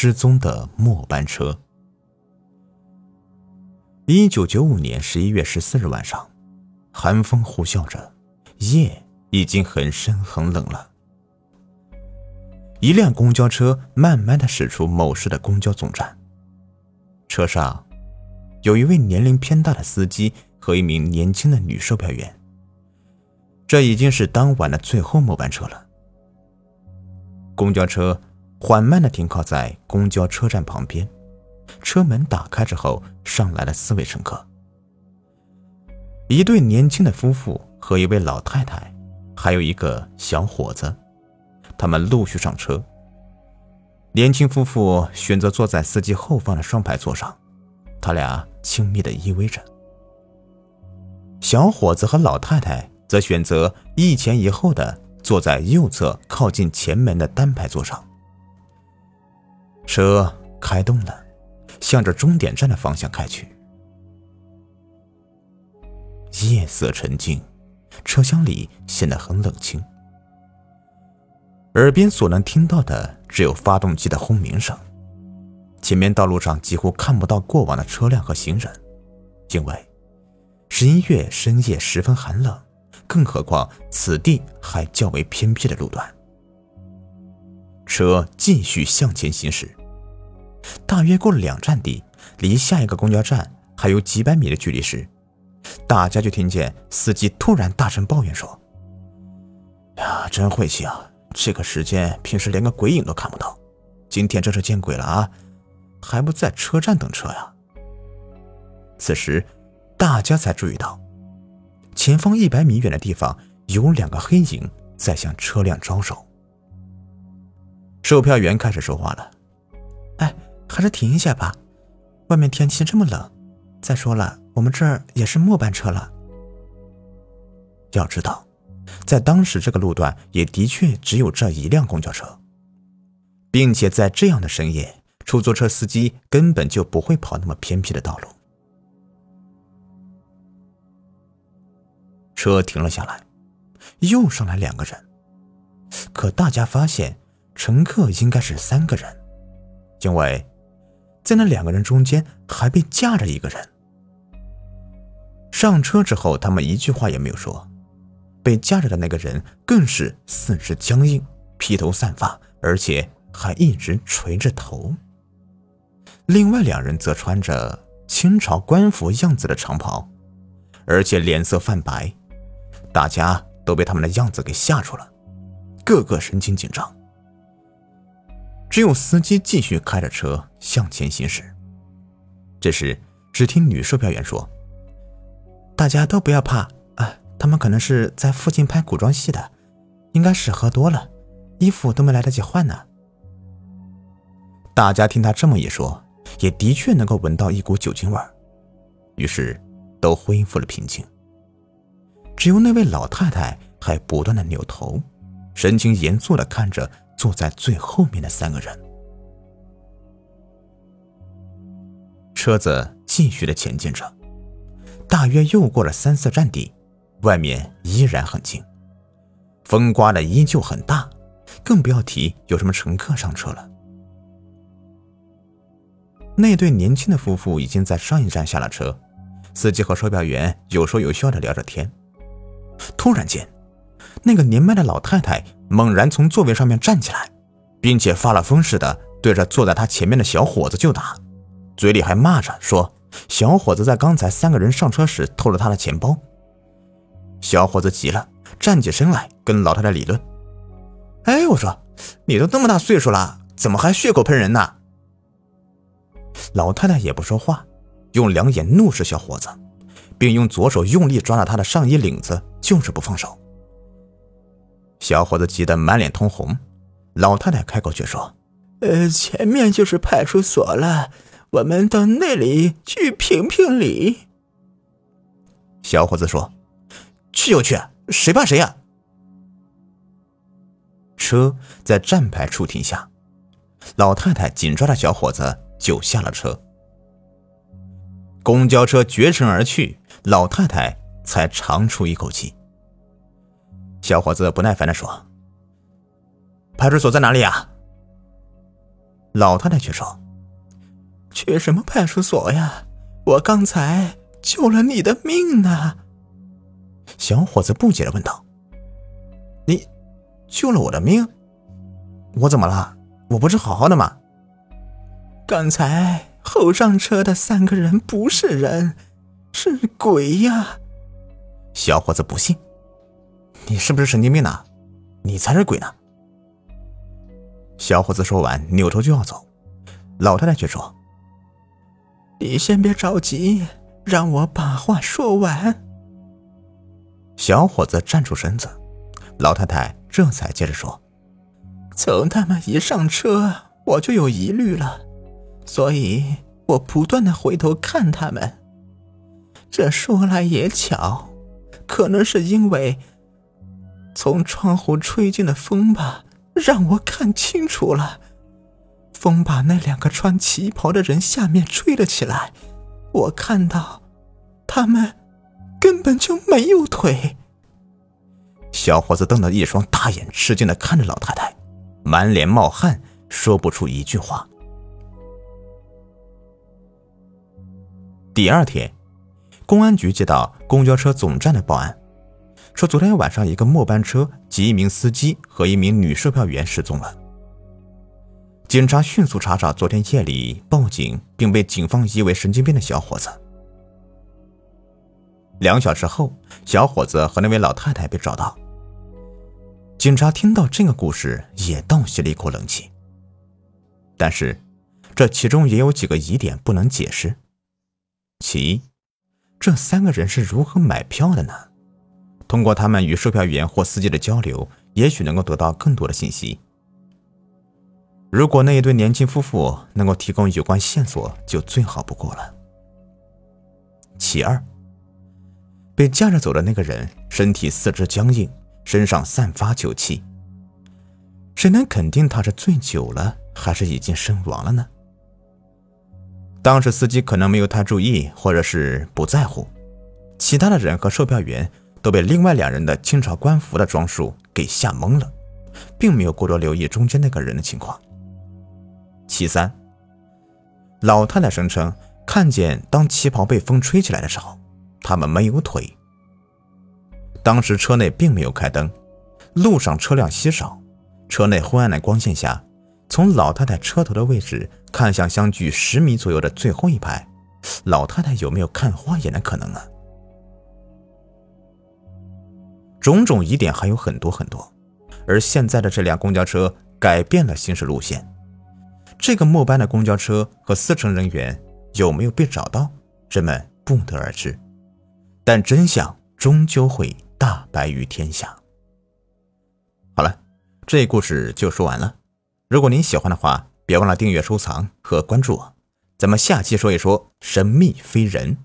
失踪的末班车。一九九五年十一月十四日晚上，寒风呼啸着，夜已经很深很冷了。一辆公交车慢慢的驶出某市的公交总站，车上有一位年龄偏大的司机和一名年轻的女售票员。这已经是当晚的最后末班车了。公交车缓慢的停靠在公交车站旁边，车门打开之后，上来了四位乘客：一对年轻的夫妇和一位老太太，还有一个小伙子。他们陆续上车。年轻夫妇选择坐在司机后方的双排座上，他俩亲密的依偎着。小伙子和老太太则选择一前一后的。坐在右侧靠近前门的单排座上，车开动了，向着终点站的方向开去。夜色沉静，车厢里显得很冷清，耳边所能听到的只有发动机的轰鸣声。前面道路上几乎看不到过往的车辆和行人，因为十一月深夜十分寒冷。更何况此地还较为偏僻的路段。车继续向前行驶，大约过了两站地，离下一个公交站还有几百米的距离时，大家就听见司机突然大声抱怨说：“呀，真晦气啊！这个时间平时连个鬼影都看不到，今天真是见鬼了啊！还不在车站等车呀？”此时，大家才注意到。前方一百米远的地方有两个黑影在向车辆招手。售票员开始说话了：“，还是停一下吧，外面天气这么冷。再说了，我们这儿也是末班车了。要知道，在当时这个路段也的确只有这一辆公交车，并且在这样的深夜，出租车司机根本就不会跑那么偏僻的道路。”车停了下来，又上来两个人，可大家发现乘客应该是三个人，因为在那两个人中间还被架着一个人。上车之后，他们一句话也没有说，被架着的那个人更是四肢僵硬，披头散发，而且还一直垂着头。另外两人则穿着清朝官服样子的长袍，而且脸色泛白。大家都被他们的样子给吓住了，个个神情紧张。只有司机继续开着车向前行驶。这时，只听女售票员说：“大家都不要怕啊，他们可能是在附近拍古装戏的，应该是喝多了，衣服都没来得及换呢。”大家听他这么一说，也的确能够闻到一股酒精味儿，于是都恢复了平静。只有那位老太太还不断的扭头，神情严肃的看着坐在最后面的三个人。车子继续的前进着，大约又过了三四站地，外面依然很静，风刮的依旧很大，更不要提有什么乘客上车了。那对年轻的夫妇已经在上一站下了车，司机和售票员有说有笑的聊着天。突然间，那个年迈的老太太猛然从座位上面站起来，并且发了疯似的对着坐在他前面的小伙子就打，嘴里还骂着说：“小伙子在刚才三个人上车时偷了他的钱包。”小伙子急了，站起身来跟老太太理论：“哎，我说，你都这么大岁数了，怎么还血口喷人呢？”老太太也不说话，用两眼怒视小伙子。并用左手用力抓着他的上衣领子，就是不放手。小伙子急得满脸通红，老太太开口却说：“呃，前面就是派出所了，我们到那里去评评理。”小伙子说：“去就去，谁怕谁呀！”车在站牌处停下，老太太紧抓着小伙子就下了车。公交车绝尘而去。老太太才长出一口气。小伙子不耐烦的说：“派出所在哪里呀？”老太太却说：“去什么派出所呀？我刚才救了你的命呢。”小伙子不解的问道：“你救了我的命？我怎么了？我不是好好的吗？”刚才后上车的三个人不是人，是鬼呀！小伙子不信：“你是不是神经病呢？你才是鬼呢！”小伙子说完，扭头就要走，老太太却说：“你先别着急，让我把话说完。”小伙子站出身子，老太太这才接着说：“从他们一上车，我就有疑虑了，所以我不断的回头看他们。这说来也巧，可能是因为从窗户吹进的风吧。”让我看清楚了，风把那两个穿旗袍的人下面吹了起来，我看到，他们根本就没有腿。小伙子瞪着一双大眼，吃惊的看着老太太，满脸冒汗，说不出一句话。第二天，公安局接到公交车总站的报案。说昨天晚上一个末班车及一名司机和一名女售票员失踪了。警察迅速查找昨天夜里报警并被警方疑为神经病的小伙子。两小时后，小伙子和那位老太太被找到。警察听到这个故事也倒吸了一口冷气。但是，这其中也有几个疑点不能解释。其一，这三个人是如何买票的呢？通过他们与售票员或司机的交流，也许能够得到更多的信息。如果那一对年轻夫妇能够提供有关线索，就最好不过了。其二，被架着走的那个人身体四肢僵硬，身上散发酒气，谁能肯定他是醉酒了，还是已经身亡了呢？当时司机可能没有太注意，或者是不在乎，其他的人和售票员。都被另外两人的清朝官服的装束给吓懵了，并没有过多留意中间那个人的情况。其三，老太太声称看见当旗袍被风吹起来的时候，他们没有腿。当时车内并没有开灯，路上车辆稀少，车内昏暗的光线下，从老太太车头的位置看向相距十米左右的最后一排，老太太有没有看花眼的可能呢？种种疑点还有很多很多，而现在的这辆公交车改变了行驶路线，这个末班的公交车和司乘人员有没有被找到，人们不得而知。但真相终究会大白于天下。好了，这故事就说完了。如果您喜欢的话，别忘了订阅、收藏和关注我。咱们下期说一说神秘飞人。